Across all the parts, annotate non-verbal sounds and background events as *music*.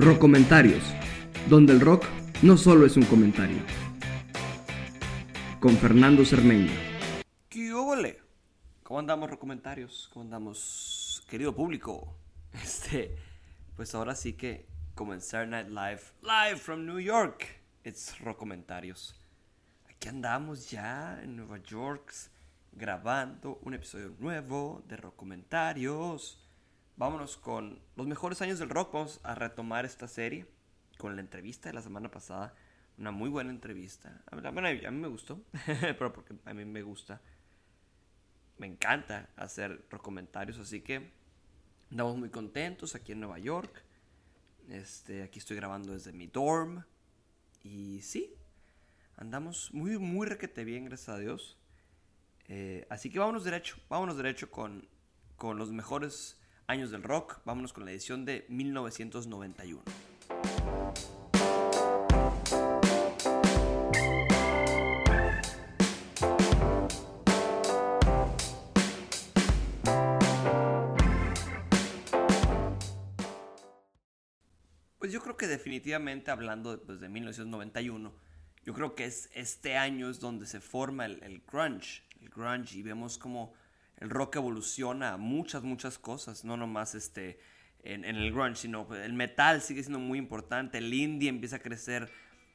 Comentarios, donde el rock no solo es un comentario. Con Fernando Cermeño. ¿Qué ole? ¿Cómo andamos, Comentarios? ¿Cómo andamos, querido público? *laughs* Este, pues ahora sí que comenzar Night Live, live from New York. It's Comentarios. Aquí andamos ya en Nueva York grabando un episodio nuevo de Comentarios vámonos con los mejores años del rock. Vamos a retomar esta serie con la entrevista de la semana pasada. Una muy buena entrevista. A mí, a mí me gustó, *laughs* pero porque a mí me gusta. Me encanta hacer comentarios, así que andamos muy contentos aquí en Nueva York. Este, aquí estoy grabando desde mi dorm. Y sí, andamos muy, muy requete bien, gracias a Dios. Eh, así que vámonos derecho, vámonos derecho con, con los mejores años del rock, vámonos con la edición de 1991. Pues yo creo que definitivamente hablando de 1991, pues, yo creo que es este año es donde se forma el, el grunge, el grunge y vemos como el rock evoluciona a muchas, muchas cosas, no nomás este, en, el grunge, sino el metal sigue siendo muy importante, el indie empieza a crecer.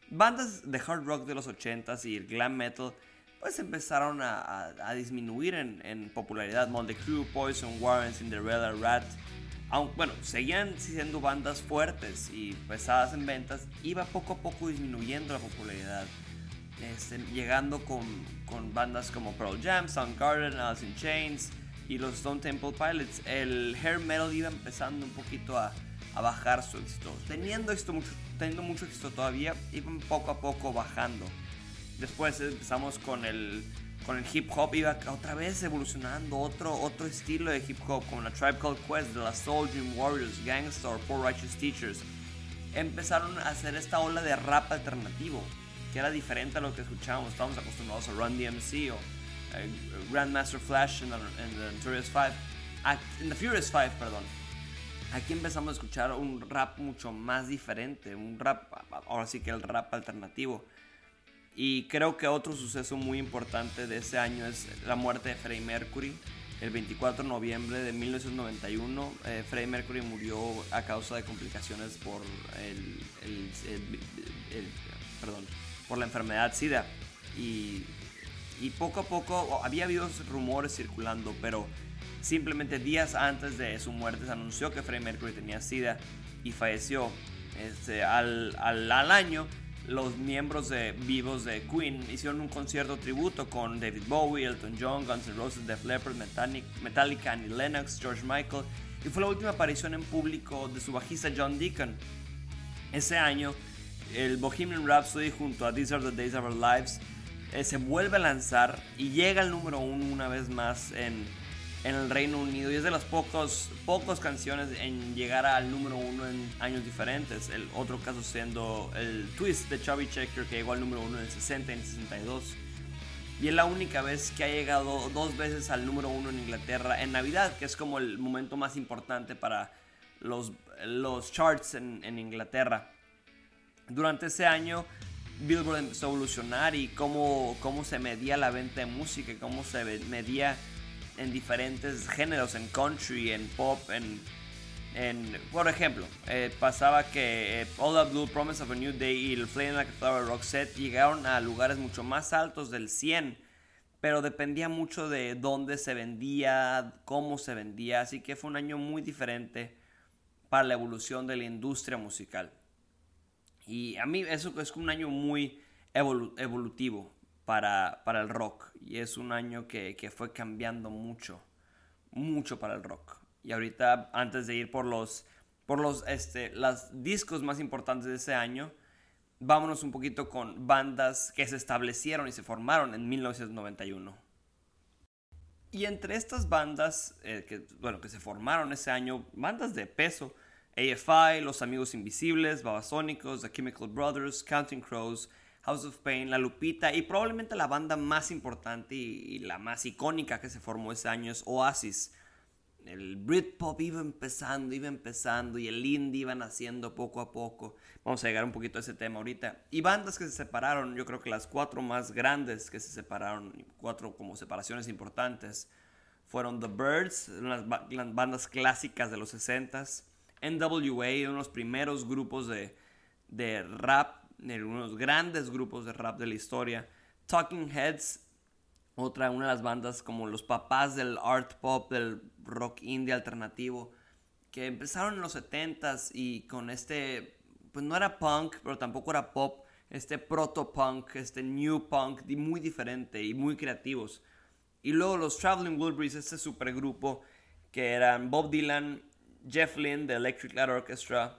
Bandas de hard rock de los 80s y el glam metal pues empezaron a, disminuir en, popularidad. Monte Crew, Poison, Warren, Cinderella, Rat. Aunque, bueno, seguían siendo bandas fuertes y pesadas en ventas, iba poco a poco disminuyendo la popularidad. Este, llegando con, con, bandas como Pearl Jam, Soundgarden, Alice in Chains y los Stone Temple Pilots, el hair metal iba empezando un poquito a, a bajar su éxito. Teniendo, esto mucho, teniendo mucho éxito todavía, iban poco a poco bajando. Después empezamos con el, con el hip hop, iba otra vez evolucionando, otro, otro estilo de hip hop, como la Tribe Called Quest, de la Soul Dream Warriors, Gangstar, Poor Righteous Teachers. Empezaron a hacer esta ola de rap alternativo era diferente a lo que escuchábamos. Estábamos acostumbrados a Run DMC o eh, Grandmaster Flash en the, Furious 5. En The Furious 5, perdón. Aquí empezamos a escuchar un rap mucho más diferente, un rap, ahora sí que el rap alternativo. Y creo que otro suceso muy importante de ese año es la muerte de Freddie Mercury. El 24 de noviembre de 1991, eh, Freddie Mercury murió a causa de complicaciones por el, el perdón, por la enfermedad SIDA. Y, y poco a poco había habido rumores circulando, pero simplemente días antes de su muerte se anunció que Freddie Mercury tenía SIDA y falleció. Este, al, al, al, año, los miembros de, vivos de Queen hicieron un concierto tributo con David Bowie, Elton John, Guns N' Roses, Def Leppard, Metallica, Annie Lennox, George Michael. Y fue la última aparición en público de su bajista John Deacon. Ese año el Bohemian Rhapsody junto a These Are the Days of Our Lives eh, se vuelve a lanzar y llega al número uno una vez más en, en el Reino Unido y es de las pocos, pocas canciones en llegar al número uno en años diferentes. El otro caso siendo el Twist de Chubby Checker que llegó al número uno en el 60 y en el 62. Y es la única vez que ha llegado dos veces al número uno en Inglaterra en Navidad, que es como el momento más importante para los, los charts en, en Inglaterra. Durante ese año Billboard empezó a evolucionar y cómo, cómo se medía la venta de música, cómo se medía en diferentes géneros, en country, en pop, en... en por ejemplo, eh, pasaba que eh, All That Blue, Promise of a New Day y el Flame Like a Flower Set llegaron a lugares mucho más altos del 100, pero dependía mucho de dónde se vendía, cómo se vendía, así que fue un año muy diferente para la evolución de la industria musical. Y a mí eso es un año muy evolutivo para, para, el rock. Y es un año que, que, fue cambiando mucho, mucho para el rock. Y ahorita, antes de ir por los, por los este, las discos más importantes de ese año, vámonos un poquito con bandas que se establecieron y se formaron en 1991. Y entre estas bandas eh, que, bueno, que se formaron ese año, bandas de peso, AFI, Los Amigos Invisibles, Babasónicos, The Chemical Brothers, Counting Crows, House of Pain, La Lupita y probablemente la banda más importante y, la más icónica que se formó ese año es Oasis. el Britpop iba empezando, iba empezando y el indie iba naciendo poco a poco. Vamos a llegar un poquito a ese tema ahorita. Y bandas que se separaron, yo creo que las cuatro más grandes que se separaron, cuatro como separaciones importantes, fueron The Birds, las, bandas clásicas de los 60s, NWA, unos primeros grupos de, de rap, unos grandes grupos de rap de la historia, Talking Heads, otra, una de las bandas como los papás del art pop, del rock indie alternativo, que empezaron en los 70s y con este, pues no era punk, pero tampoco era pop, este proto punk, este new punk, muy diferente y muy creativos. Y luego los Traveling Wilburys, este supergrupo que eran Bob Dylan, Jeff Lynne de Electric Light Orchestra,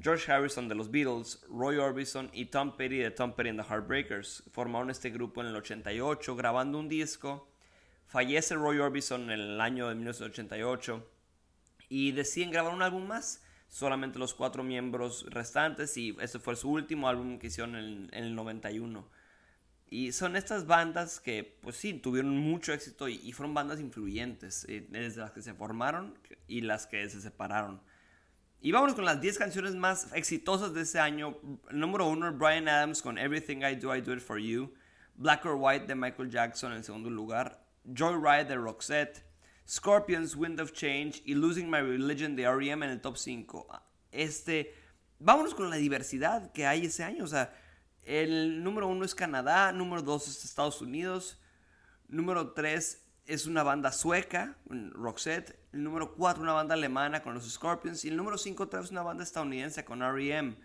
George Harrison de los Beatles, Roy Orbison y Tom Petty de Tom Petty and the Heartbreakers. Formaron este grupo en el 88 grabando un disco. Fallece Roy Orbison en el año de 1988 y deciden grabar un álbum más. Solamente los cuatro miembros restantes y ese fue su último álbum que hicieron en, en el 91. Y son estas bandas que, pues sí, tuvieron mucho éxito y, fueron bandas influyentes, eh, desde las que se formaron y las que se separaron. Y vámonos con las 10 canciones más exitosas de ese año. número 1, Brian Adams con Everything I Do, I Do It For You. Black or White de Michael Jackson en segundo lugar. Joyride de Roxette. Scorpions, Wind of Change. Y Losing My Religion de R.E.M. en el top 5. Este, vámonos con la diversidad que hay ese año. O sea, el número 1 es Canadá. Número 2 es Estados Unidos. Número 3 es una banda sueca, Roxette. El número 4, una banda alemana con los Scorpions. Y el número 5 otra vez una banda estadounidense con R.E.M.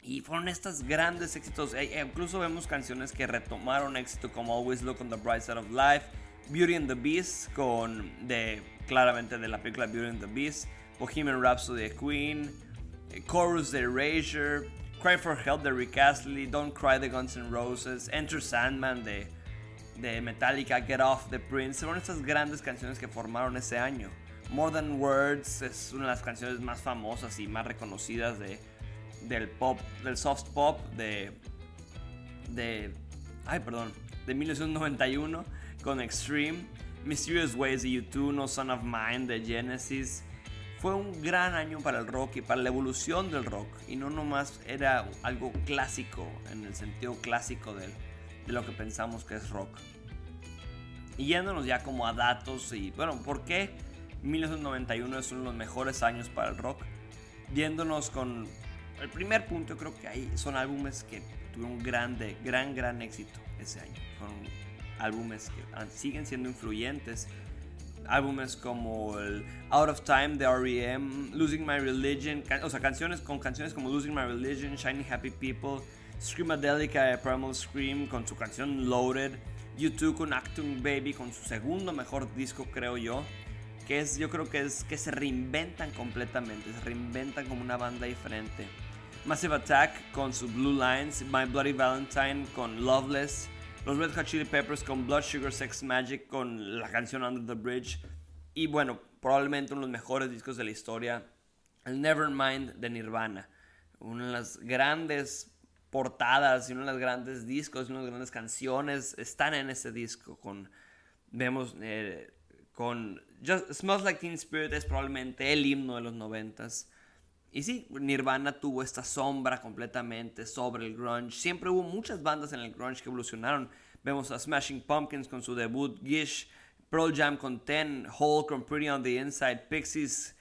Y fueron estos grandes éxitos. E, e incluso vemos canciones que retomaron éxito como Always Look on the Bright Side of Life, Beauty and the Beast, con claramente de la película Beauty and the Beast, Bohemian Rhapsody de Queen, eh, Chorus de Erasure, Cry for Help de Rick Astley, Don't Cry de Guns N' Roses, Enter Sandman de de Metallica, Get Off the Prince, fueron estas grandes canciones que formaron ese año. More Than Words es una de las canciones más famosas y más reconocidas de, del pop, del soft pop de, de, ay perdón, de 1991 con Extreme, Mysterious Ways de U2, No Son of Mine de Genesis. Fue un gran año para el rock y para la evolución del rock y no nomás era algo clásico en el sentido clásico del de lo que pensamos que es rock. Y yéndonos ya como a datos y bueno, ¿por qué 1991 es uno de los mejores años para el rock? Viéndonos con el primer punto, creo que ahí son álbumes que tuvieron grande, gran, gran éxito ese año. Son álbumes que siguen siendo influyentes. Álbumes como Out of Time de R.E.M., Losing My Religion, o sea, canciones con canciones como Losing My Religion, Shiny Happy People, Screamadelica de Primal Scream con su canción Loaded, YouTube con Acting Baby con su segundo mejor disco creo yo, que es yo creo que es que se reinventan completamente, se reinventan como una banda diferente. Massive Attack con su Blue Lines, My Bloody Valentine con Loveless, los Red Hot Chili Peppers con Blood Sugar Sex Magic con la canción Under the Bridge y bueno, probablemente uno de los mejores discos de la historia, el Nevermind de Nirvana, una de las grandes portadas y uno de los grandes discos, una de las grandes canciones están en ese disco. Con, vemos eh, con Just, Smells Like Teen Spirit es probablemente el himno de los noventas. Y sí, Nirvana tuvo esta sombra completamente sobre el grunge. Siempre hubo muchas bandas en el grunge que evolucionaron. Vemos a Smashing Pumpkins con su debut Gish, Pearl Jam con Ten, Hole con Pretty on the Inside, Pixies.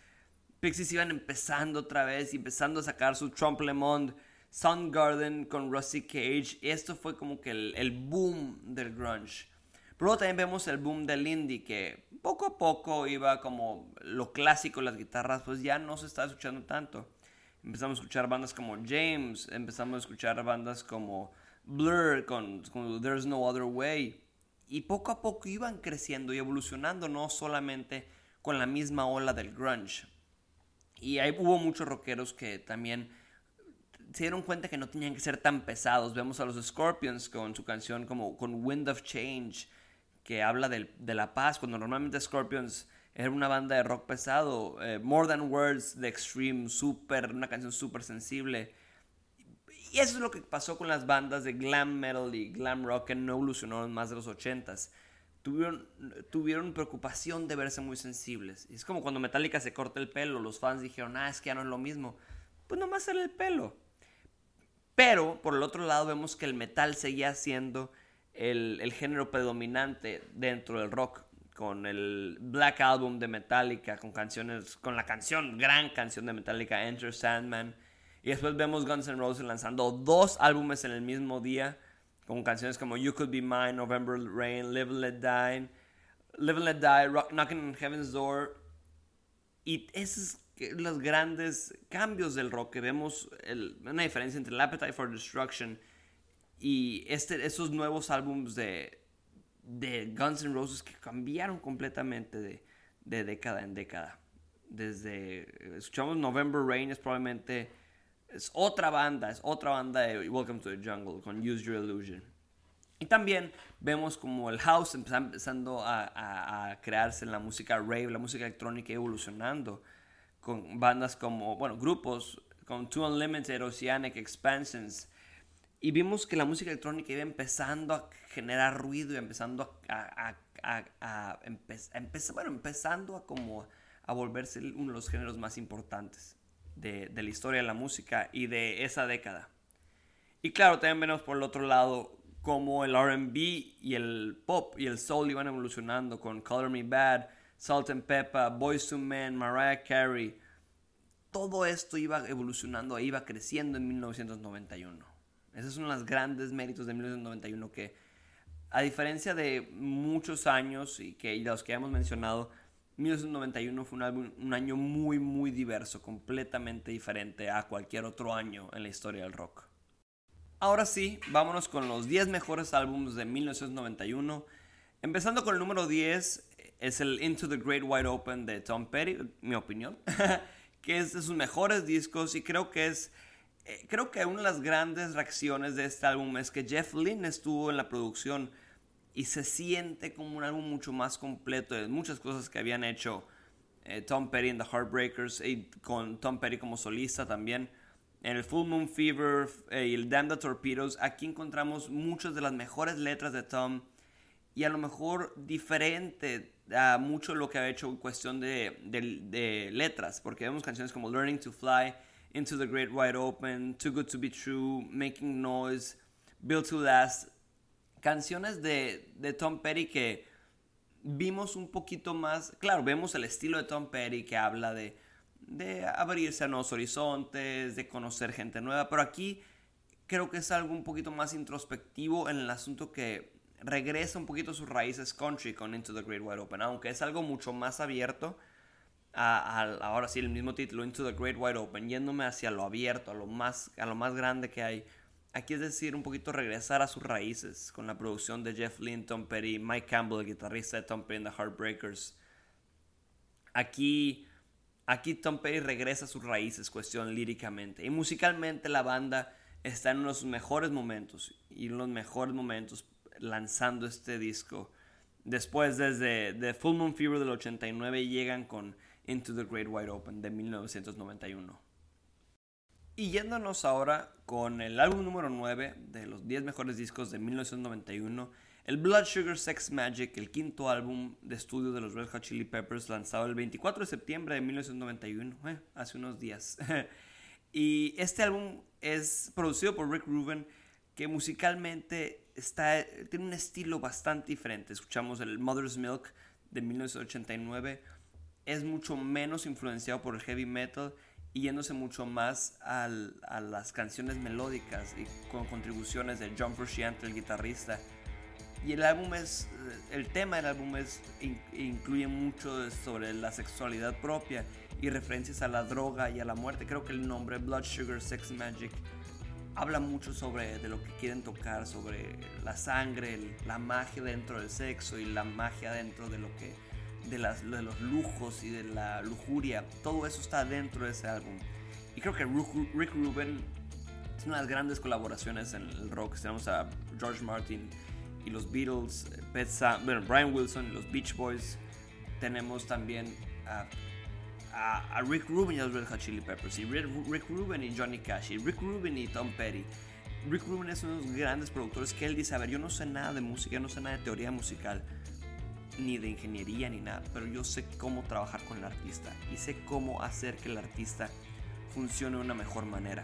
Pixies iban empezando otra vez, empezando a sacar su Trump Le Monde Soundgarden con Rusty Cage. Esto fue como que el, boom del grunge. Pero también vemos el boom del indie que poco a poco iba como lo clásico, las guitarras, pues ya no se está escuchando tanto. Empezamos a escuchar bandas como James, empezamos a escuchar bandas como Blur con, con There's No Other Way. Y poco a poco iban creciendo y evolucionando, no solamente con la misma ola del grunge. Y ahí hubo muchos rockeros que también se dieron cuenta que no tenían que ser tan pesados. Vemos a los Scorpions con su canción como con Wind of Change, que habla de, la paz, cuando normalmente Scorpions era una banda de rock pesado. Eh, More Than Words de Extreme, super, una canción súper sensible. Y eso es lo que pasó con las bandas de glam metal y glam rock que no evolucionaron más de los 80s. tuvieron, tuvieron preocupación de verse muy sensibles. Y es como cuando Metallica se corta el pelo, los fans dijeron, ah, es que ya no es lo mismo. Pues nomás era el pelo. Pero, por el otro lado, vemos que el metal seguía siendo el, género predominante dentro del rock con el Black Album de Metallica, con canciones, con la canción, gran canción de Metallica, Enter Sandman. Y después vemos Guns N' Roses lanzando dos álbumes en el mismo día, con canciones como You Could Be Mine, November Rain, Live and Let Die, Live and Let Die, Rock, Knocking on Heaven's Door. Y esos los grandes cambios del rock que vemos, una diferencia entre el Appetite for Destruction y este, esos nuevos álbumes de, de Guns N' Roses que cambiaron completamente de, de década en década. Desde, escuchamos November Rain, es probablemente, es otra banda, es otra banda de Welcome to the Jungle con Use Your Illusion. Y también vemos como el house empezando a, a, crearse en la música rave, la música electrónica evolucionando con bandas como, bueno, grupos con Two Unlimited, Oceanic, Expansions, y vimos que la música electrónica iba empezando a generar ruido y empezando a, a, bueno, empezando a como a volverse uno de los géneros más importantes de, de, la historia de la música y de esa década. Y claro, también vemos por el otro lado cómo el RB y el pop y el soul iban evolucionando con Color Me Bad, Salt and Pepper, Boys to Men, Mariah Carey. Todo esto iba evolucionando e iba creciendo en 1991. Esos son los grandes méritos de 1991 que, a diferencia de muchos años y que los que hemos mencionado, 1991 fue un, un año muy, muy diverso, completamente diferente a cualquier otro año en la historia del rock. Ahora sí, vámonos con los 10 mejores álbumes de 1991. Empezando con el número 10, es el Into the Great Wide Open de Tom Petty, mi opinión, *laughs* que es de sus mejores discos y creo que es eh, creo que una de las grandes reacciones de este álbum es que Jeff Lynne estuvo en la producción y se siente como un álbum mucho más completo de muchas cosas que habían hecho eh, Tom Petty en The Heartbreakers y con Tom Petty como solista también. En el Full Moon Fever eh, y el Damn the Torpedoes, aquí encontramos muchas de las mejores letras de Tom y a lo mejor diferente a mucho lo que ha hecho en cuestión de, de letras, porque vemos canciones como Learning to Fly Into the Great Wide Open, Too Good to Be True, Making Noise, Built to Last. Canciones de, de Tom Petty que vimos un poquito más, claro, vemos el estilo de Tom Petty que habla de, de abrirse a nuevos horizontes, de conocer gente nueva, pero aquí creo que es algo un poquito más introspectivo en el asunto que regresa un poquito a sus raíces country con Into the Great Wide Open, aunque es algo mucho más abierto ahora sí el mismo título, Into the Great Wide Open, yéndome hacia lo abierto, a lo más, a lo más grande que hay. Aquí es decir, un poquito regresar a sus raíces con la producción de Jeff Lynne, Tom Petty, Mike Campbell, el guitarrista de Tom Petty en The Heartbreakers. Aquí, aquí Tom Petty regresa a sus raíces, cuestión líricamente. Y musicalmente la banda está en uno de sus mejores momentos y en los mejores momentos lanzando este disco. Después, desde The Full Moon Fever del 89, llegan con Into the Great Wide Open de 1991. Y yéndonos ahora con el álbum número 9 de los 10 mejores discos de 1991, el Blood Sugar Sex Magic, el quinto álbum de estudio de los Red Hot Chili Peppers, lanzado el 24 de septiembre de 1991, eh, hace unos días. *laughs* y este álbum es producido por Rick Rubin, que musicalmente está, tiene un estilo bastante diferente. Escuchamos el Mother's Milk de 1989 es mucho menos influenciado por el heavy metal y yéndose mucho más a las canciones melódicas y con contribuciones de John Frusciante, el guitarrista. Y el álbum es, el tema del álbum es, incluye mucho sobre la sexualidad propia y referencias a la droga y a la muerte. Creo que el nombre Blood Sugar Sex Magic habla mucho sobre de lo que quieren tocar, sobre la sangre, la magia dentro del sexo y la magia dentro de lo que de, las, de los lujos y de la lujuria, todo eso está dentro de ese álbum. Y creo que Rick Rubin de las grandes colaboraciones en el rock. Tenemos a George Martin y los Beatles, bueno, Brian Wilson y los Beach Boys. Tenemos también a, a, Rick Rubin y los Red Hot Chili Peppers. Y Rick, Rubin y Johnny Cash. Y Rick Rubin y Tom Petty. Rick Rubin es uno de los grandes productores que él dice, a ver, yo no sé nada de música, no sé nada de teoría musical ni de ingeniería ni nada, pero yo sé cómo trabajar con el artista y sé cómo hacer que el artista funcione de una mejor manera.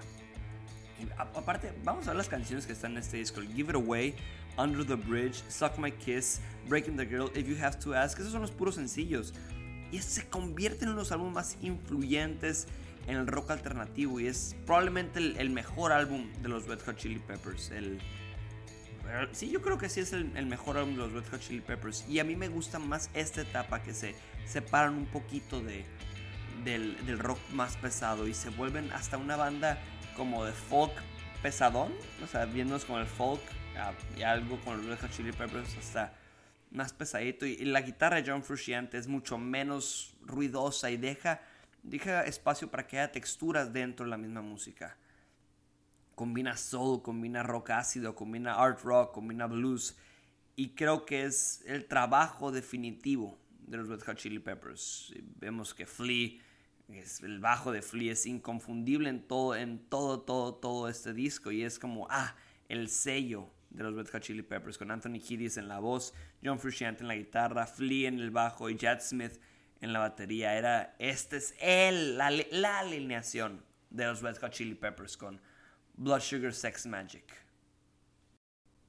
Y aparte, vamos a ver las canciones que están en este disco: Give It Away, Under the Bridge, Suck My Kiss, Breaking the Girl, If You Have to Ask. Esos son los puros sencillos. Y se convierten en los álbumes más influyentes en el rock alternativo. Y es probablemente el, mejor álbum de los Red Hot Chili Peppers. El, sí, yo creo que sí es el, mejor álbum de los Red Hot Chili Peppers. Y a mí me gusta más esta etapa que se separan un poquito de, del, rock más pesado y se vuelven hasta una banda como de folk pesadón. O sea, viéndonos con el folk y algo con los Red Hot Chili Peppers hasta más pesadito. Y, la guitarra de John Frusciante es mucho menos ruidosa y deja, deja espacio para que haya texturas dentro de la misma música. Combina soul, combina rock ácido, combina art rock, combina blues. Y creo que es el trabajo definitivo de los Red Hot Chili Peppers. Vemos que Flea, es, el bajo de Flea es inconfundible en todo, en todo, todo, todo este disco. Y es como, ah, el sello de los Red Hot Chili Peppers, con Anthony Kiedis en la voz, John Frusciante en la guitarra, Flea en el bajo y Chad Smith en la batería. Era, este es el, la, alineación de los Red Hot Chili Peppers con Blood Sugar Sex Magic.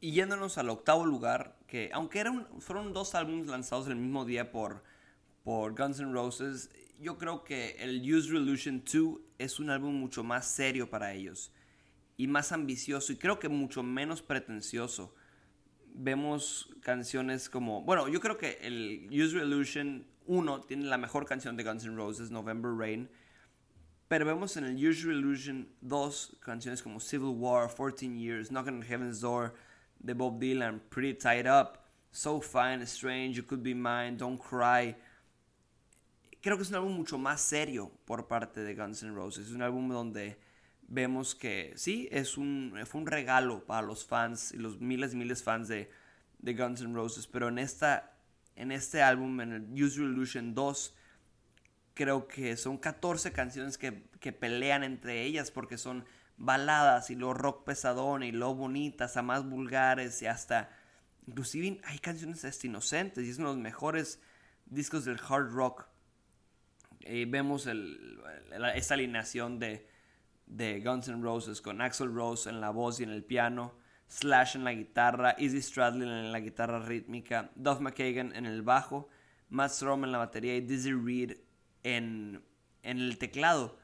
Y yéndonos al octavo lugar, que aunque eran, fueron dos álbumes lanzados el mismo día por, por Guns N' Roses, yo creo que el Use Revolution 2 es un álbum mucho más serio para ellos y más ambicioso y creo que mucho menos pretencioso. Vemos canciones como, bueno, yo creo que el Use Illusion 1 tiene la mejor canción de Guns N' Roses, November Rain, pero vemos en el Use Illusion 2 canciones como Civil War, 14 Years, Knocking on Heaven's Door de Bob Dylan, Pretty Tied Up, So Fine, Strange, You Could Be Mine, Don't Cry. Creo que es un álbum mucho más serio por parte de Guns N' Roses. Es un álbum donde vemos que sí, es un, fue un regalo para los fans y los miles y miles fans de, de Guns N' Roses, pero en, esta, en este álbum, en el Use Illusion 2, creo que son 14 canciones que, que, pelean entre ellas porque son baladas y lo rock pesadón y lo bonitas a más vulgares y hasta inclusive hay canciones hasta inocentes y es uno de los mejores discos del hard rock. Vemos el, esta alineación de de Guns N' Roses con Axel Rose en la voz y en el piano, Slash en la guitarra, Izzy Stradlin en la guitarra rítmica, Duff McKagan en el bajo, Matt Strom en la batería y Dizzy Reed en, el teclado.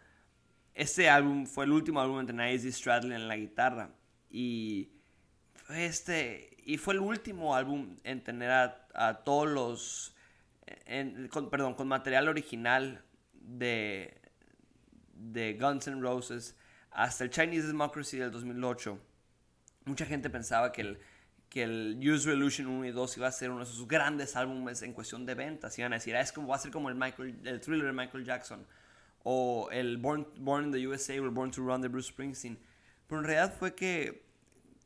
Este álbum fue el último álbum tener Izzy Stradlin en la guitarra y fue este y fue el último álbum en tener a, todos los perdón con material original de de Guns N' Roses hasta el Chinese Democracy del 2008, mucha gente pensaba que el, que el Use Revolution 1 y 2 iba a ser uno de sus grandes álbumes en cuestión de ventas. Iban a decir, ah, es como, va a ser como el, Michael, el thriller de Michael Jackson o el Born, Born in the USA o Born to Run de Bruce Springsteen. Pero en realidad fue que,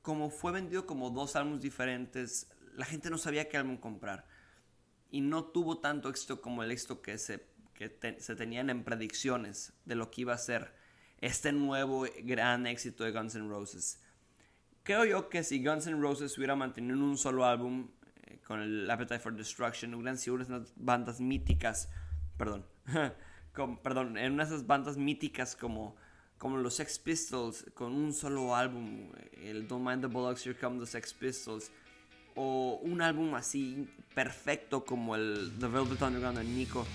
como fue vendido como dos álbumes diferentes, la gente no sabía qué álbum comprar. Y no tuvo tanto éxito como el éxito que se que se tenían en predicciones de lo que iba a ser este nuevo gran éxito de Guns N' Roses. Creo yo que si Guns N' Roses hubiera mantenido un solo álbum eh, con el Appetite for Destruction, hubieran sido unas bandas míticas, perdón, *laughs* perdón, en unas esas bandas míticas como, como los Sex Pistols, con un solo álbum, el Don't Mind the Bullocks, Here Come the Sex Pistols, o un álbum así perfecto como el The Velvet Underground de Nico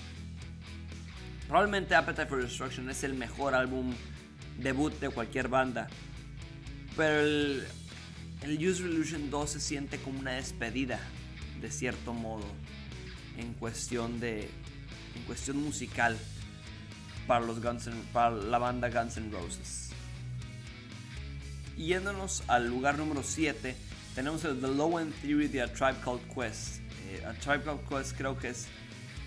Probablemente Appetite for Destruction es el mejor álbum debut de cualquier banda. Pero el, el Use Revolution 2 se siente como una despedida, de cierto modo, en cuestión de. en cuestión musical para los Guns para la banda Guns N' Roses. Yéndonos al lugar número 7, tenemos el The Low End Theory de A Tribe Called Quest. Eh, a Tribe Called Quest creo que es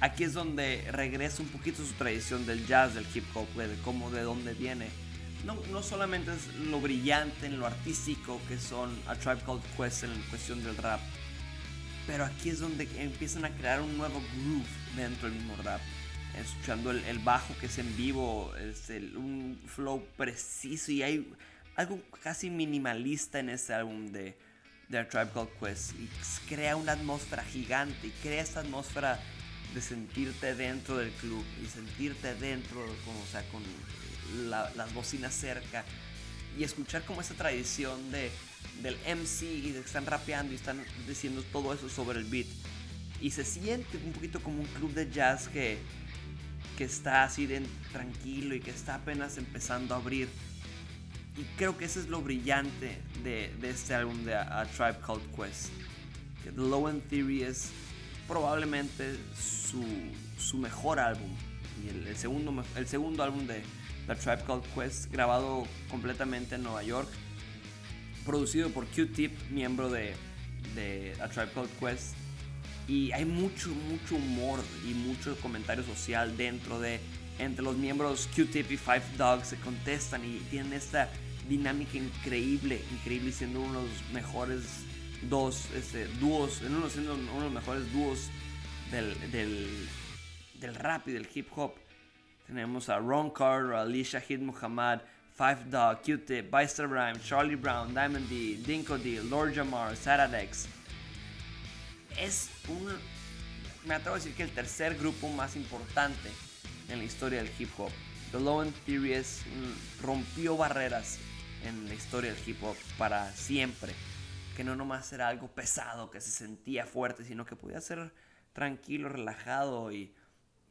aquí es donde regresa un poquito su tradición del jazz, del hip hop, de cómo, de dónde viene. No, no solamente es lo brillante en lo artístico que son A Tribe Called Quest en cuestión del rap, pero aquí es donde empiezan a crear un nuevo groove dentro del mismo rap. Escuchando el, bajo que es en vivo, es un flow preciso y hay algo casi minimalista en este álbum de, de A Tribe Called Quest y crea una atmósfera gigante y crea esta atmósfera de sentirte dentro del club y sentirte dentro, como, sea, con las bocinas cerca y escuchar como esa tradición de, del MC y de que están rapeando y están diciendo todo eso sobre el beat. Y se siente un poquito como un club de jazz que, que está así de tranquilo y que está apenas empezando a abrir. Y creo que eso es lo brillante de, de este álbum de A, Tribe Called Quest. Que The Low End Theory es probablemente su, su mejor álbum. Y el, segundo, el segundo álbum de The Tribe Called Quest, grabado completamente en Nueva York. Producido por Q-Tip, miembro de, de A Tribe Called Quest. Y hay mucho, mucho humor y mucho comentario social dentro de entre los miembros Q-Tip y Five Dogs se contestan y tienen esta dinámica increíble, increíble siendo uno de los mejores dos este, dúos, uno uno de los mejores dúos del, del rap y del hip hop. Tenemos a Ron Carter, Alicia Hid Muhammad, Five Dog, Q-Tip, Byster Rhyme, Charlie Brown, Diamond D, Dinko D, Lord Jamar, Saradex. Es un, me atrevo a decir que el tercer grupo más importante en la historia del hip hop. The Low End Theory mm, rompió barreras en la historia del hip hop para siempre. Que no nomás era algo pesado, que se sentía fuerte, sino que podía ser tranquilo, relajado y,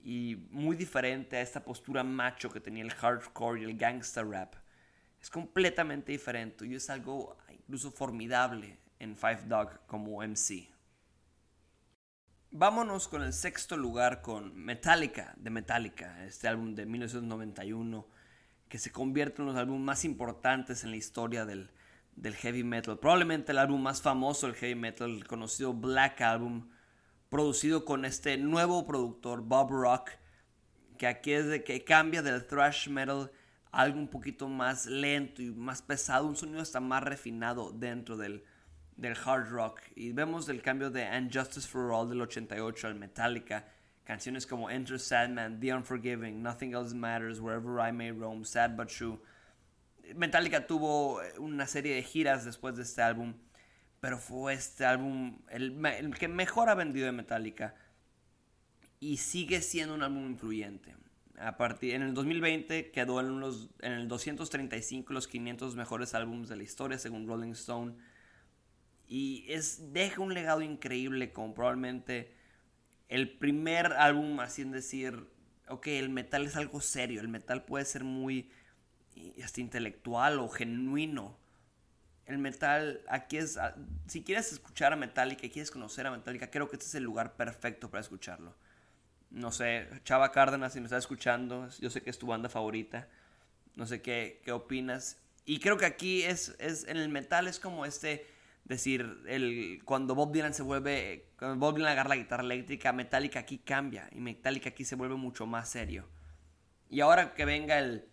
y muy diferente a esta postura macho que tenía el hardcore y el gangster rap. Es completamente diferente y es algo incluso formidable en Five Dog como MC. Vámonos con el sexto lugar con Metallica, de Metallica, este álbum de 1991 que se convierte en los álbumes más importantes en la historia del, del heavy metal. Probablemente el álbum más famoso del heavy metal, el conocido Black Album, producido con este nuevo productor, Bob Rock, que aquí es de que cambia del thrash metal a algo un poquito más lento y más pesado, un sonido hasta más refinado dentro del, del hard rock. Y vemos el cambio de And Justice for All del 88 al Metallica. Canciones como Enter Sadman, The Unforgiving, Nothing Else Matters, Wherever I May Roam, Sad But True. Metallica tuvo una serie de giras después de este álbum pero fue este álbum el, que mejor ha vendido de Metallica. Y sigue siendo un álbum influyente. A partir, en el 2020 quedó en, los, en el 235 los 500 mejores álbumes de la historia según Rolling Stone. Y es, deja un legado increíble como probablemente el primer álbum así en decir, ok, el metal es algo serio, el metal puede ser muy hasta intelectual o genuino el metal, aquí es, si quieres escuchar a Metallica quieres conocer a Metallica, creo que este es el lugar perfecto para escucharlo. No sé, Chava Cárdenas, si me estás escuchando, yo sé que es tu banda favorita, no sé qué, qué opinas. Y creo que aquí es, es, en el metal es como este, decir, el, cuando Bob Dylan se vuelve, cuando Bob Dylan agarra la guitarra eléctrica, Metallica aquí cambia y Metallica aquí se vuelve mucho más serio. Y ahora que venga el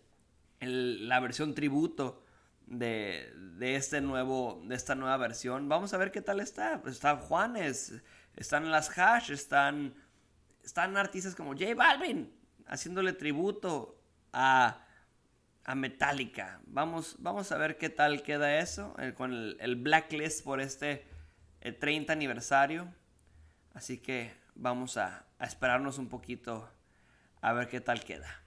la versión tributo, de, de, este nuevo, de esta nueva versión. Vamos a ver qué tal está. Pues está Juanes, están las Hash, están, están artistas como J Balvin haciéndole tributo a, a Metallica. Vamos, vamos a ver qué tal queda eso eh, con el, blacklist por este 30 aniversario. Así que vamos a, a esperarnos un poquito a ver qué tal queda.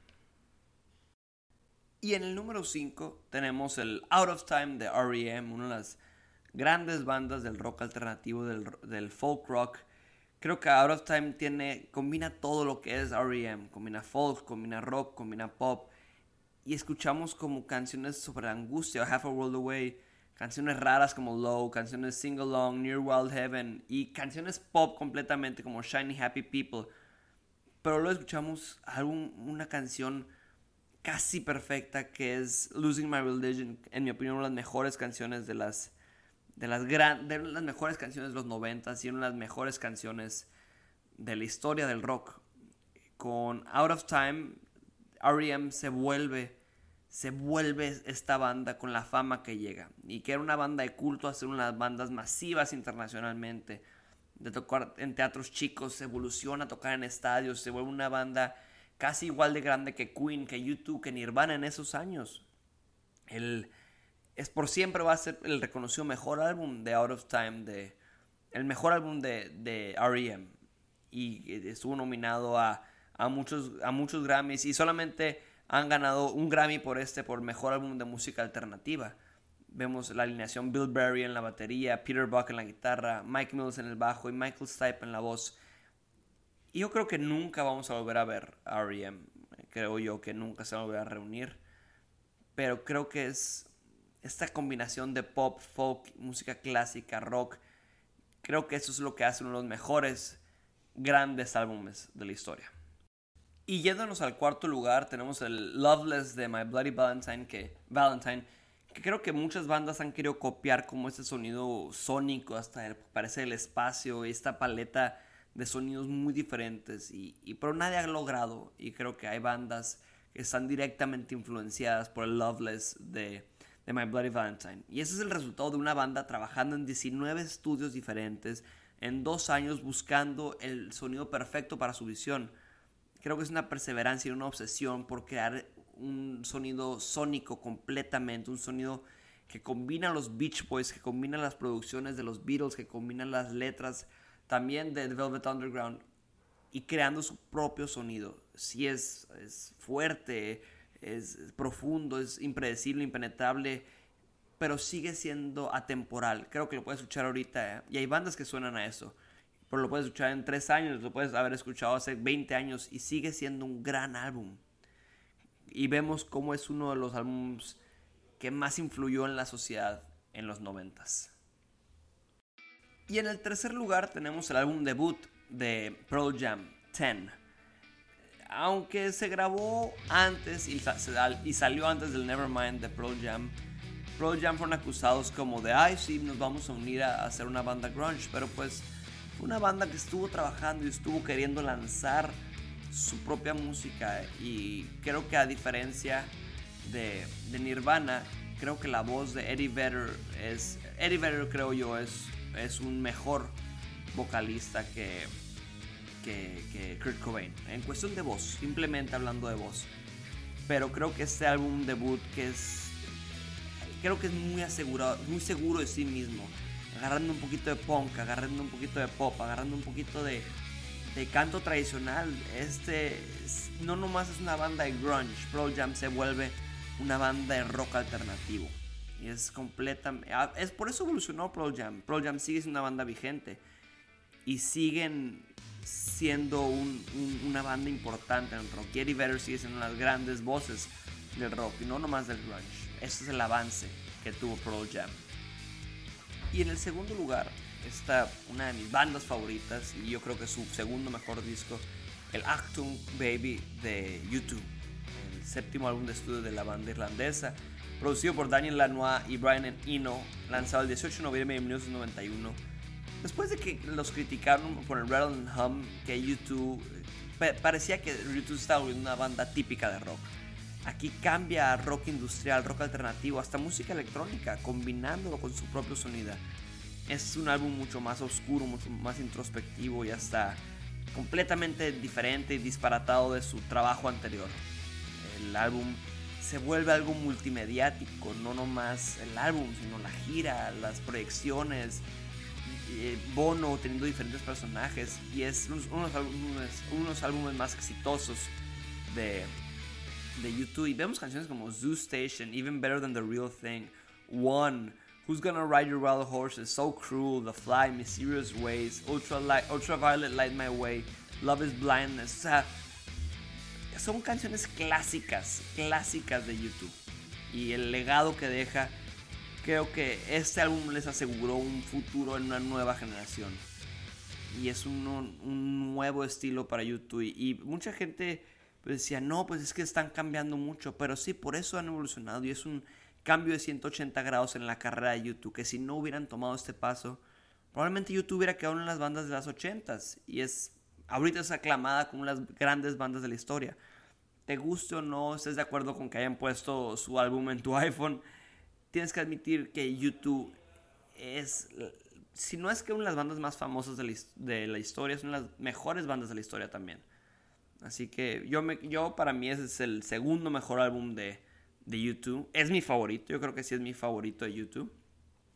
Y en el número 5 tenemos el Out of Time de REM, una de las grandes bandas del rock alternativo, del, folk rock. Creo que Out of Time tiene, combina todo lo que es REM, combina folk, combina rock, combina pop. Y escuchamos como canciones sobre angustia, Half a World Away, canciones raras como Low, canciones Sing Along, Near Wild Heaven y canciones pop completamente como Shiny Happy People. Pero luego escuchamos algún, una canción casi perfecta que es Losing My Religion, en mi opinión una de las mejores canciones de las de las gran, de las mejores canciones de los 90 y una de las mejores canciones de la historia del rock. Con Out of Time REM se vuelve se vuelve esta banda con la fama que llega y que era una banda de culto a ser una bandas masivas internacionalmente de tocar en teatros chicos, se evoluciona a tocar en estadios, se vuelve una banda casi igual de grande que Queen, que YouTube, que Nirvana en esos años. El, es por siempre va a ser el reconocido mejor álbum de Out of Time, de, el mejor álbum de, de R.E.M. Y estuvo nominado a, a, muchos, a muchos Grammys y solamente han ganado un Grammy por este, por mejor álbum de música alternativa. Vemos la alineación Bill Berry en la batería, Peter Buck en la guitarra, Mike Mills en el bajo y Michael Stipe en la voz. Y yo creo que nunca vamos a volver a ver a R.E.M. Creo yo que nunca se va a volver a reunir. Pero creo que es esta combinación de pop, folk, música clásica, rock. Creo que eso es lo que hace uno de los mejores grandes álbumes de la historia. Y yéndonos al cuarto lugar, tenemos el Loveless de My Bloody Valentine, que, Valentine, que creo que muchas bandas han querido copiar como este sonido sónico, hasta parece el espacio, esta paleta de sonidos muy diferentes, y, y, pero nadie ha logrado, y creo que hay bandas que están directamente influenciadas por el Loveless de, de My Bloody Valentine. Y ese es el resultado de una banda trabajando en 19 estudios diferentes, en dos años buscando el sonido perfecto para su visión creo que es una perseverancia y una obsesión por crear un sonido sónico completamente, un sonido que combina los Beach Boys, que combina las producciones de los Beatles, que combina las letras también de Velvet Underground y creando su propio sonido. Si es, es fuerte, es profundo, es impredecible, impenetrable, pero sigue siendo atemporal. Creo que lo puedes escuchar ahorita ¿eh? y hay bandas que suenan a eso pero lo puedes escuchar en tres años, lo puedes haber escuchado hace 20 años y sigue siendo un gran álbum. Y vemos cómo es uno de los álbumes que más influyó en la sociedad en los noventas. Y en el tercer lugar tenemos el álbum debut de Pearl Jam, 10. Aunque se grabó antes y, salió antes del Nevermind de Pearl Jam, Pearl Jam fueron acusados como de, ay, sí, nos vamos a unir a hacer una banda grunge, pero pues una banda que estuvo trabajando y estuvo queriendo lanzar su propia música y creo que a diferencia de, Nirvana, creo que la voz de Eddie Vedder es, Eddie Vedder creo yo es, es un mejor vocalista que, que, que Kurt Cobain, en cuestión de voz, simplemente hablando de voz. Pero creo que este álbum debut que es, creo que es muy asegurado, muy seguro de sí mismo agarrando un poquito de punk, agarrando un poquito de pop, agarrando un poquito de, de canto tradicional. Este no nomás es una banda de grunge, Pearl Jam se vuelve una banda de rock alternativo. Y es completamente... Ah, es por eso evolucionó Pearl Jam. Pearl Jam sigue siendo una banda vigente. Y siguen siendo una banda importante en el rock. Gary Vedder sigue siendo una de las grandes voces del rock y no nomás del grunge. Ese es el avance que tuvo Pearl Jam. Y en el segundo lugar está una de mis bandas favoritas y yo creo que su segundo mejor disco, el Achtung Baby de YouTube, el séptimo álbum de estudio de la banda irlandesa, producido por Daniel Lanois y Brian Eno, lanzado el 18 de noviembre de 1991. Después de que los criticaron por el Rattle and Hum, que YouTube parecía que YouTube estaba volviendo una banda típica de rock. Aquí cambia a rock industrial, rock alternativo, hasta música electrónica, combinándolo con su propio sonido. Es un álbum mucho más oscuro, mucho más introspectivo y hasta completamente diferente y disparatado de su trabajo anterior. El álbum se vuelve algo multimediático, no nomás el álbum, sino la gira, las proyecciones, eh, Bono teniendo diferentes personajes y es unos unos álbumes más exitosos de, de YouTube y vemos canciones como Zoo Station, Even Better Than the Real Thing, One, Who's Gonna Ride Your Wild Horses, So Cruel, The Fly, Mysterious Ways, Ultra Light, Ultraviolet Light My Way, Love is Blindness. Son canciones clásicas, clásicas de YouTube. Y el legado que deja, creo que este álbum les aseguró un futuro en una nueva generación. Y es un, un nuevo estilo para YouTube. Y mucha gente pues decía, no, pues es que están cambiando mucho, pero sí, por eso han evolucionado y es un cambio de 180 grados en la carrera de YouTube, que si no hubieran tomado este paso, probablemente YouTube hubiera quedado en las bandas de las 80s y es, ahorita es aclamada como las grandes bandas de la historia. Te guste o no, estés de acuerdo con que hayan puesto su álbum en tu *laughs* iPhone, tienes que admitir que YouTube es, si no es que una de las bandas más famosas de la, historia, es una de las mejores bandas de la historia también. Así que yo, yo para mí ese es el segundo mejor álbum de, de YouTube. Es mi favorito, yo creo que sí es mi favorito de YouTube.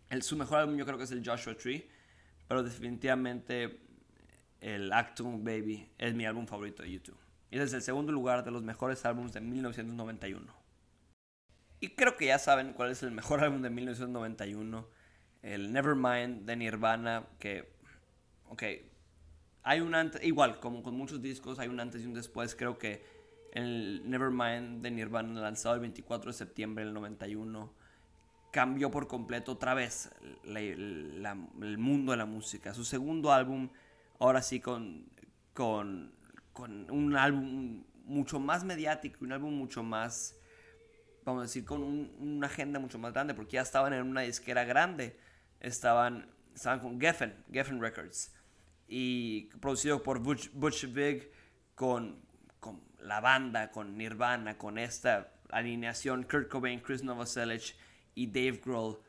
El, su mejor álbum yo creo que es el Joshua Tree, pero definitivamente el Actung Baby es mi álbum favorito de YouTube. Y es el segundo lugar de los mejores álbumes de 1991. Y creo que ya saben cuál es el mejor *laughs* álbum de 1991. El Nevermind de Nirvana, que, ok, hay un antes, igual, como con muchos discos, hay un antes y un después. Creo que el Nevermind de Nirvana, lanzado el 24 de septiembre del 91, cambió por completo otra vez el mundo de la música. Su segundo álbum, ahora sí con, con, con un álbum mucho más mediático, un álbum mucho más vamos a decir, con una agenda mucho más grande, porque ya estaban en una disquera grande. Estaban, estaban con Geffen, Geffen Records, y producido por Butch, Butch Vig, con, con la banda, con Nirvana, con esta alineación, Kurt Cobain, Chris Novoselic y Dave Grohl.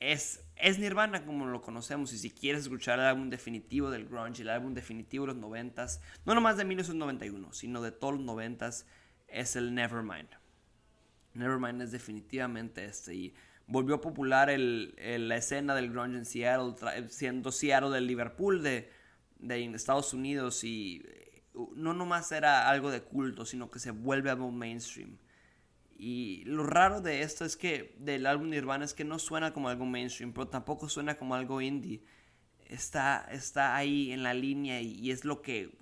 Es, es Nirvana como lo conocemos y si quieres escuchar el álbum definitivo del grunge, el álbum definitivo de los noventas, no nomás de 1991, sino de todos los noventas, es el Nevermind. Nevermind es definitivamente este. Y volvió popular el, la escena del grunge en Seattle, siendo Seattle del Liverpool de, de Estados Unidos. Y uh, no nomás era algo de culto, sino que se vuelve algo mainstream. Y lo raro de esto es que del álbum Nirvana es que no suena como algo mainstream, pero tampoco suena como algo indie. Está, está ahí en la línea y, y es lo que,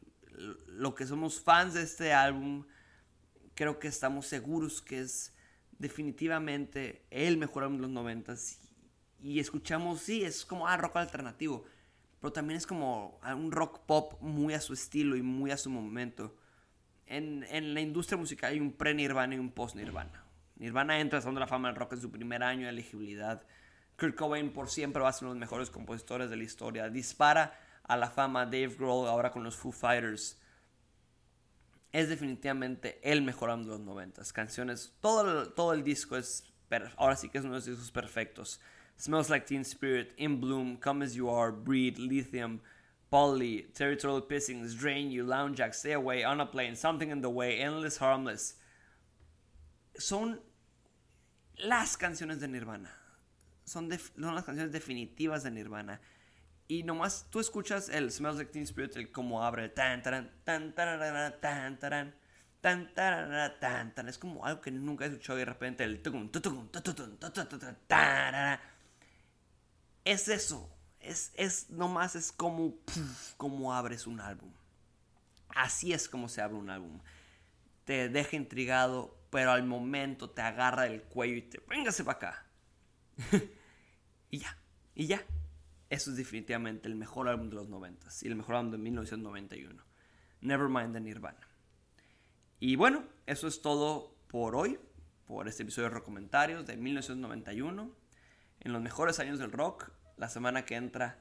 lo que somos fans de este álbum. Creo que estamos seguros que es definitivamente el mejor álbum de los noventas. Y escuchamos, sí, es como ah, rock alternativo, pero también es como un rock pop muy a su estilo y muy a su momento. En, en la industria musical hay un pre-Nirvana y un post-Nirvana. Nirvana entra de la fama del rock en su primer año de elegibilidad. Kurt Cobain por siempre va a ser uno de los mejores compositores de la historia. Dispara a la fama Dave Grohl ahora con los Foo Fighters es definitivamente el mejor álbum de los 90. Canciones, todo todo el disco es, ahora sí que es uno de los discos perfectos. Smells Like Teen Spirit, In Bloom, Come As You Are, Breed, Lithium, Polly, territorial pissings, drain you, lounge jack, stay away, on a plane, something in the way, endless harmless. Son las canciones de Nirvana. Son, de, son las canciones definitivas de Nirvana. Y nomás tú escuchas el Smells Like Teen Spirit, el cómo abre, tan, taran, tan, tararara, tan, taran, tan, tararara, tan, tan. Es como algo que nunca he escuchado y de repente el tucum, tucum, tucum, tucum, tucum, tucum, tucum, Es eso es, es nomás es como como abres un álbum así es como se abre un álbum te deja intrigado pero al momento te agarra el cuello y te véngase para acá *laughs* y ya y ya eso es definitivamente el mejor álbum de los 90 y el mejor álbum de 1991. Nevermind de Nirvana. Y bueno, eso es todo por hoy, por este episodio de Rock Comentarios de 1991. En los mejores años del rock, la semana que entra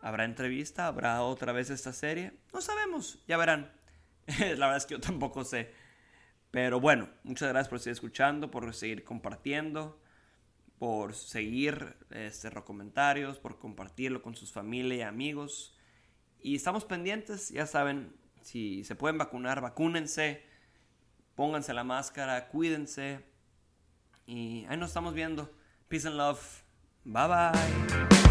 habrá entrevista, habrá otra vez esta serie. No sabemos, ya verán. *laughs* la verdad es que yo tampoco sé. Pero bueno, muchas gracias por seguir escuchando, por seguir compartiendo por seguir este, comentarios, por compartirlo con sus familia y amigos. Y estamos pendientes, ya saben, si se pueden vacunar, vacúnense, pónganse la máscara, cuídense. Y ahí nos estamos viendo. Peace and love. Bye bye.